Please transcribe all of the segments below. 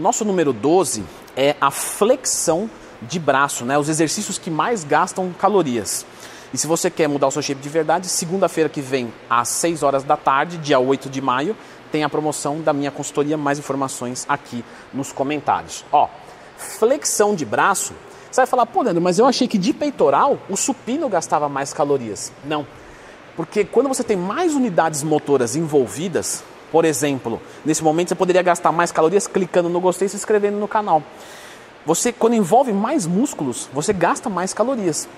O nosso número 12 é a flexão de braço, né? Os exercícios que mais gastam calorias. E se você quer mudar o seu shape de verdade, segunda-feira que vem, às 6 horas da tarde, dia 8 de maio, tem a promoção da minha consultoria. Mais informações aqui nos comentários. Ó, flexão de braço, você vai falar, pô, Leandro, mas eu achei que de peitoral o supino gastava mais calorias. Não. Porque quando você tem mais unidades motoras envolvidas, por exemplo, nesse momento você poderia gastar mais calorias clicando no gostei e se inscrevendo no canal. Você, quando envolve mais músculos, você gasta mais calorias.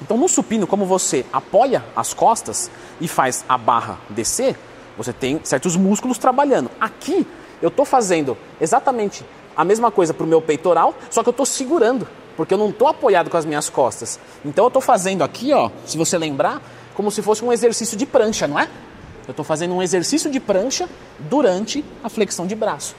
Então, no supino, como você apoia as costas e faz a barra descer, você tem certos músculos trabalhando. Aqui, eu estou fazendo exatamente a mesma coisa para o meu peitoral, só que eu estou segurando, porque eu não estou apoiado com as minhas costas. Então, eu estou fazendo aqui, ó, se você lembrar, como se fosse um exercício de prancha, não é? Eu estou fazendo um exercício de prancha durante a flexão de braço.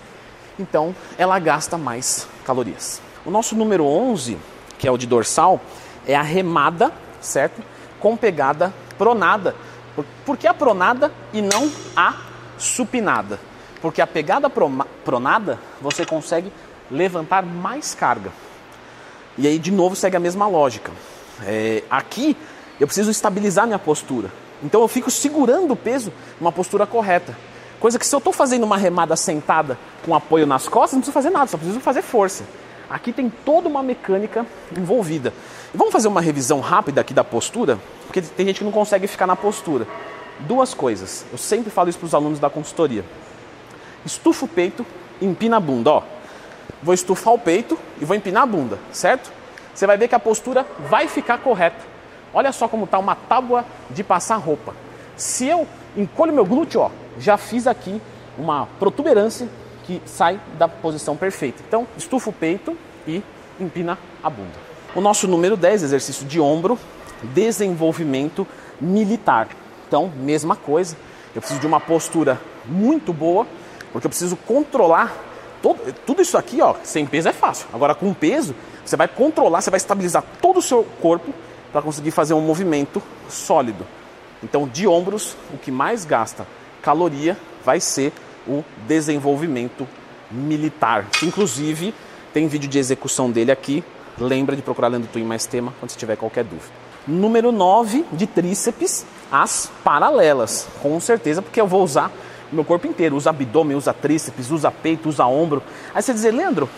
Então, ela gasta mais calorias. O nosso número 11, que é o de dorsal, é a remada, certo? Com pegada pronada. Por que a pronada e não a supinada? Porque a pegada pronada você consegue levantar mais carga. E aí, de novo, segue a mesma lógica. É, aqui eu preciso estabilizar minha postura. Então eu fico segurando o peso numa postura correta. Coisa que se eu estou fazendo uma remada sentada com apoio nas costas, não preciso fazer nada, só preciso fazer força. Aqui tem toda uma mecânica envolvida. Vamos fazer uma revisão rápida aqui da postura, porque tem gente que não consegue ficar na postura. Duas coisas, eu sempre falo isso para os alunos da consultoria. Estufa o peito, empina a bunda, ó. Vou estufar o peito e vou empinar a bunda, certo? Você vai ver que a postura vai ficar correta. Olha só como está uma tábua de passar roupa. Se eu encolho meu glúteo, ó, já fiz aqui uma protuberância que sai da posição perfeita. Então, estufa o peito e empina a bunda. O nosso número 10, exercício de ombro, desenvolvimento militar. Então, mesma coisa, eu preciso de uma postura muito boa, porque eu preciso controlar todo, tudo isso aqui, ó, sem peso é fácil. Agora com peso, você vai controlar, você vai estabilizar todo o seu corpo para conseguir fazer um movimento sólido. Então, de ombros, o que mais gasta caloria vai ser o desenvolvimento militar. Inclusive, tem vídeo de execução dele aqui. Lembra de procurar Lendo Twin mais tema quando você tiver qualquer dúvida. Número 9 de tríceps, as paralelas. Com certeza, porque eu vou usar o meu corpo inteiro. Usa abdômen, usa tríceps, usa peito, usa ombro. Aí você dizer, Leandro,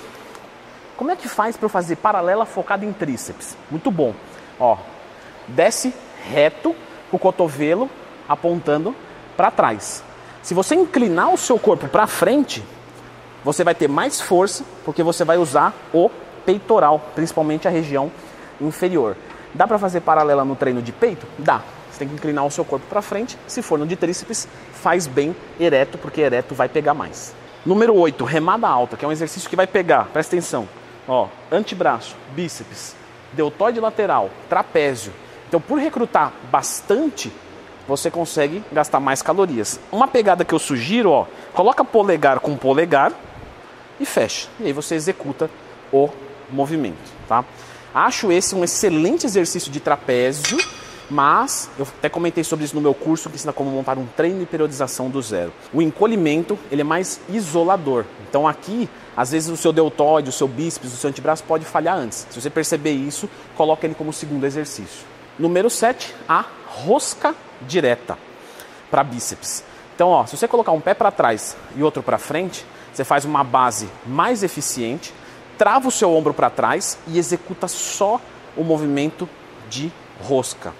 como é que faz para eu fazer paralela focada em tríceps? Muito bom. Ó, desce reto com o cotovelo apontando para trás. Se você inclinar o seu corpo para frente, você vai ter mais força, porque você vai usar o peitoral, principalmente a região inferior. Dá para fazer paralela no treino de peito? Dá. Você tem que inclinar o seu corpo para frente. Se for no de tríceps, faz bem ereto, porque ereto vai pegar mais. Número 8, remada alta, que é um exercício que vai pegar, presta atenção. Ó, antebraço, bíceps, deltoide lateral, trapézio. Então, por recrutar bastante você consegue gastar mais calorias. Uma pegada que eu sugiro, ó, coloca polegar com polegar e fecha. E aí você executa o movimento, tá? Acho esse um excelente exercício de trapézio, mas eu até comentei sobre isso no meu curso que ensina como montar um treino de periodização do zero. O encolhimento, ele é mais isolador. Então aqui, às vezes o seu deltoide, o seu bíceps, o seu antebraço pode falhar antes. Se você perceber isso, coloca ele como segundo exercício. Número 7, a rosca direta para bíceps. Então, ó, se você colocar um pé para trás e outro para frente, você faz uma base mais eficiente, trava o seu ombro para trás e executa só o movimento de rosca.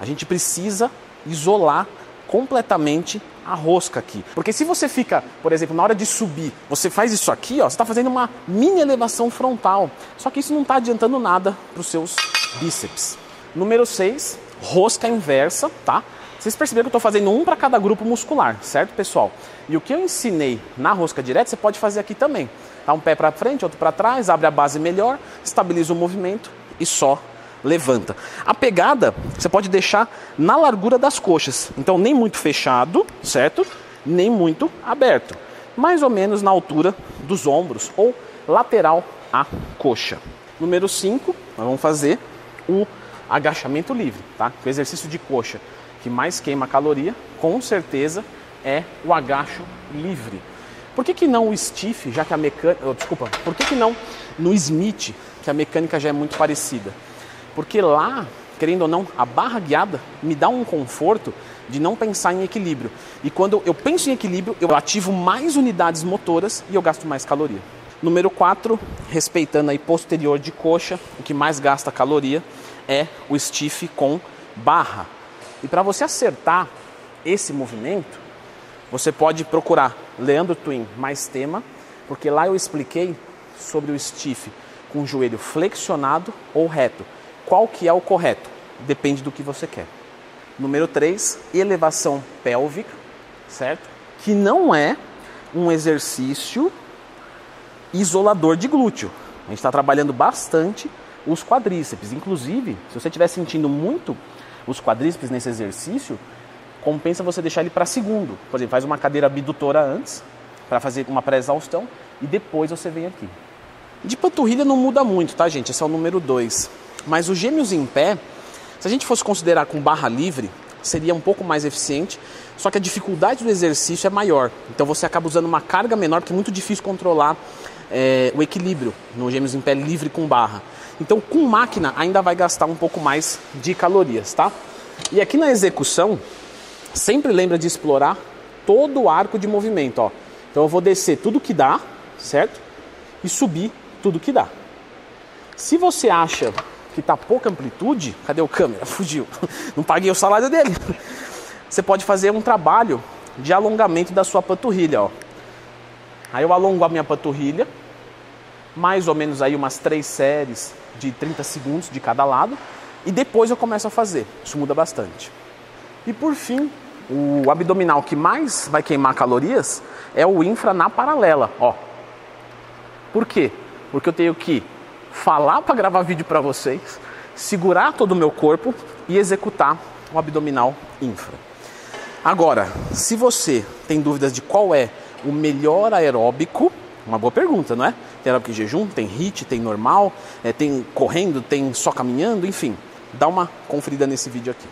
A gente precisa isolar completamente a rosca aqui. Porque se você fica, por exemplo, na hora de subir, você faz isso aqui, ó, você está fazendo uma mini elevação frontal. Só que isso não está adiantando nada para os seus bíceps. Número 6, rosca inversa, tá? Vocês perceberam que eu estou fazendo um para cada grupo muscular, certo, pessoal? E o que eu ensinei na rosca direta, você pode fazer aqui também. Tá um pé para frente, outro para trás, abre a base melhor, estabiliza o movimento e só levanta. A pegada você pode deixar na largura das coxas. Então, nem muito fechado, certo? Nem muito aberto. Mais ou menos na altura dos ombros ou lateral à coxa. Número 5, nós vamos fazer o agachamento livre, tá? O exercício de coxa que mais queima caloria, com certeza, é o agacho livre. Por que, que não o stiff, já que a mecânica. Oh, desculpa, por que, que não no Smith, que a mecânica já é muito parecida? Porque lá, querendo ou não, a barra guiada me dá um conforto de não pensar em equilíbrio. E quando eu penso em equilíbrio, eu ativo mais unidades motoras e eu gasto mais caloria. Número 4, respeitando aí posterior de coxa, o que mais gasta caloria é o stiff com barra. E para você acertar esse movimento, você pode procurar Leandro Twin mais tema, porque lá eu expliquei sobre o stiff com o joelho flexionado ou reto. Qual que é o correto? Depende do que você quer. Número 3, elevação pélvica, certo? Que não é um exercício isolador de glúteo. A gente está trabalhando bastante os quadríceps. Inclusive, se você estiver sentindo muito os quadríceps nesse exercício, compensa você deixar ele para segundo. Por exemplo, faz uma cadeira abdutora antes, para fazer uma pré-exaustão, e depois você vem aqui. De panturrilha não muda muito, tá, gente? Esse é o número 2. Mas os gêmeos em pé, se a gente fosse considerar com barra livre, seria um pouco mais eficiente, só que a dificuldade do exercício é maior. Então você acaba usando uma carga menor, porque é muito difícil controlar é, o equilíbrio no gêmeos em pé livre com barra. Então com máquina ainda vai gastar um pouco mais de calorias, tá? E aqui na execução, sempre lembra de explorar todo o arco de movimento, ó. Então eu vou descer tudo que dá, certo? E subir tudo que dá. Se você acha que tá pouca amplitude, cadê o câmera? Fugiu. Não paguei o salário dele. Você pode fazer um trabalho de alongamento da sua panturrilha, ó. Aí eu alongo a minha panturrilha, mais ou menos aí umas três séries de 30 segundos de cada lado, e depois eu começo a fazer. Isso muda bastante. E por fim, o abdominal que mais vai queimar calorias é o infra na paralela, ó. Por quê? Porque eu tenho que falar para gravar vídeo para vocês, segurar todo o meu corpo e executar o abdominal infra. Agora, se você tem dúvidas de qual é o melhor aeróbico, uma boa pergunta, não é? Tem aeróbico em jejum, tem HIIT, tem normal, é, tem correndo, tem só caminhando, enfim. Dá uma conferida nesse vídeo aqui.